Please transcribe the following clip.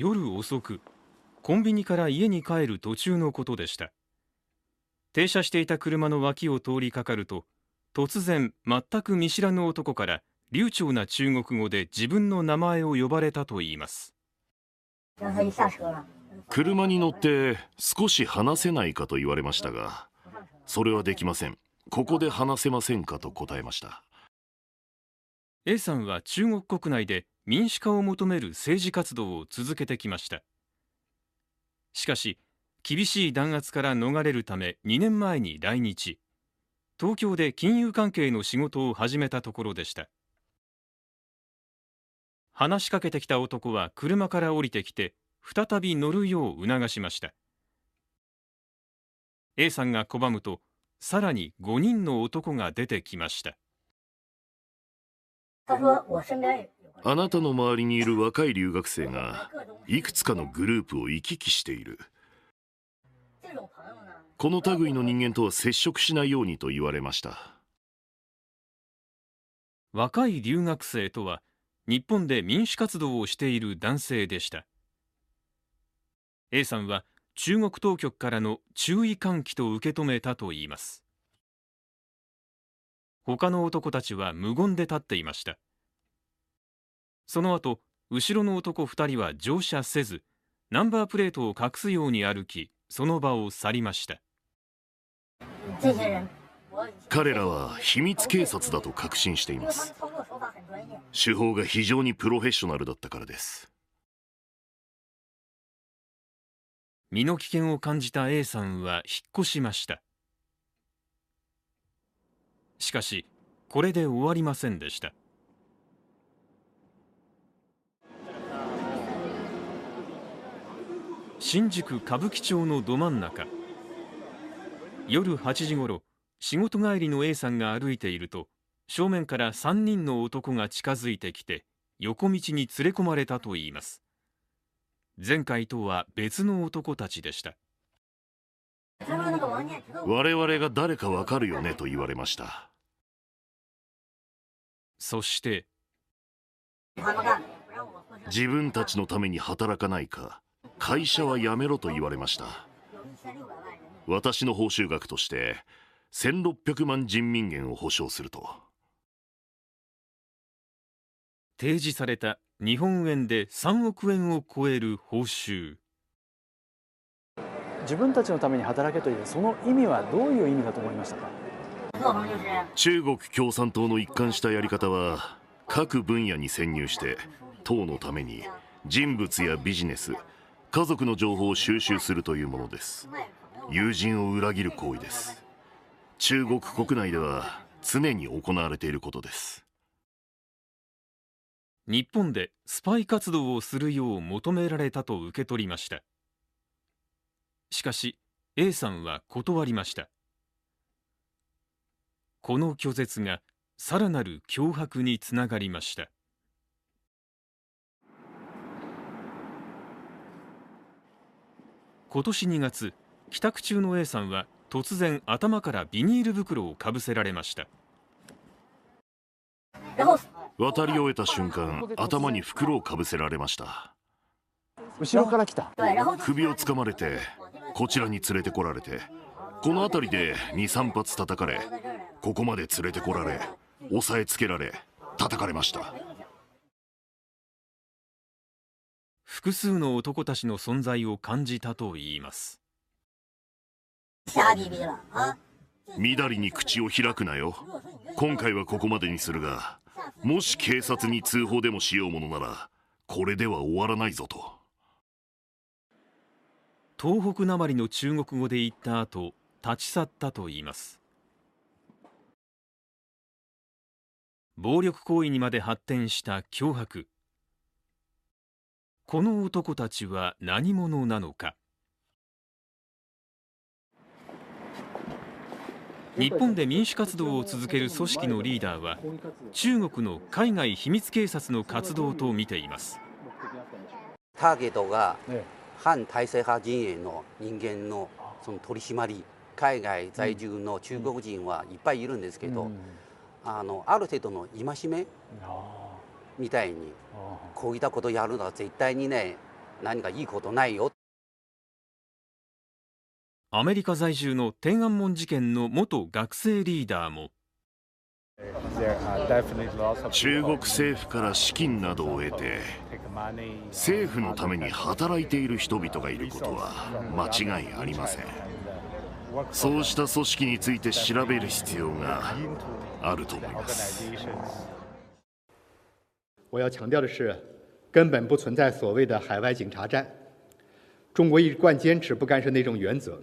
夜遅くコンビニから家に帰る途中のことでした。停車していた車の脇を通りかかると突然全く見知らぬ男から流暢な中国語で自分の名前を呼ばれたといいます。車に乗って少し話せないかと言われましたがそれはできません。ここで話せませんかと答えました。A さんは中国国内で民主化を求める政治活動を続けてきました。しかし厳しい弾圧から逃れるため2年前に来日。東京で金融関係の仕事を始めたところでした。話しかけてきた男は車から降りてきて再び乗るよう促しました。A さんが拒むとさらに5人の男が出てきました。あなたの周りにいる若い留学生がいくつかのグループを行き来している。この類の人間とは接触しないようにと言われました。若い留学生とは日本で民主活動をしている男性でした。A さんは中国当局からの注意喚起と受け止めたといいます。他の男たちは無言で立っていました。その後後ろの男2人は乗車せずナンバープレートを隠すように歩きその場を去りました。彼らは秘密警察だと確信しています。手法が非常にプロフェッショナルだったからです。身の危険を感じた A さんは引っ越しました。しかしこれで終わりませんでした新宿歌舞伎町のど真ん中。夜8時ごろ仕事帰りの A さんが歩いていると正面から3人の男が近づいてきて横道に連れ込まれたといいます。前回とは別の男たちでした。我々が誰かわかるよねと言われました。そして自分たちのために働かないか会社は辞めろと言われました。私の報酬額として1600万人民元を保証すると。提示された日本円で3億円を超える報酬。自分たちのために働けというその意味はどういう意味だと思いましたか？中国共産党の一貫したやり方は各分野に潜入して党のために人物やビジネス家族の情報を収集するというものです。友人を裏切る行為です。中国国内では常に行われていることです。日本でスパイ活動をするよう求められたと受け取りました。しかし A さんは断りました。この拒絶がさらなる脅迫につながりました。今年2月帰宅中の A さんは突然頭からビニール袋をかぶせられました。渡り終えた瞬間頭に袋をかぶせられました。後ろから来た。首をつかまれてこちらに連れてこられてこの辺りで23発叩かれここまで連れてこられ押さえつけられ叩かれました複数の男たちの存在を感じたといいます。みだりに口を開くなよ。今回はここまでにするがもし警察に通報でもしようものならこれでは終わらないぞと。東北なまりの中国語で言った後立ち去ったといいます。暴力行為にまで発展した脅迫この男たちは何者なのか？日本で民主活動を続ける組織のリーダーは中国の海外秘密警察の活動と見ています。ターゲットが反体制派陣営の人間のその取り締まり海外在住の中国人はいっぱいいるんですけど、あのある程度の戒めみたいにこういったことやるのは絶対にね何かいいことないよ。アメリカ在住の天安門事件の元学生リーダーも。中国政府から資金などを得て政府のために働いている人々がいることは間違いありません。そうした組織について調べる必要があると思います我要强调的是根本不存在所谓的海外警察站中国一贯坚持不干涉那种原则。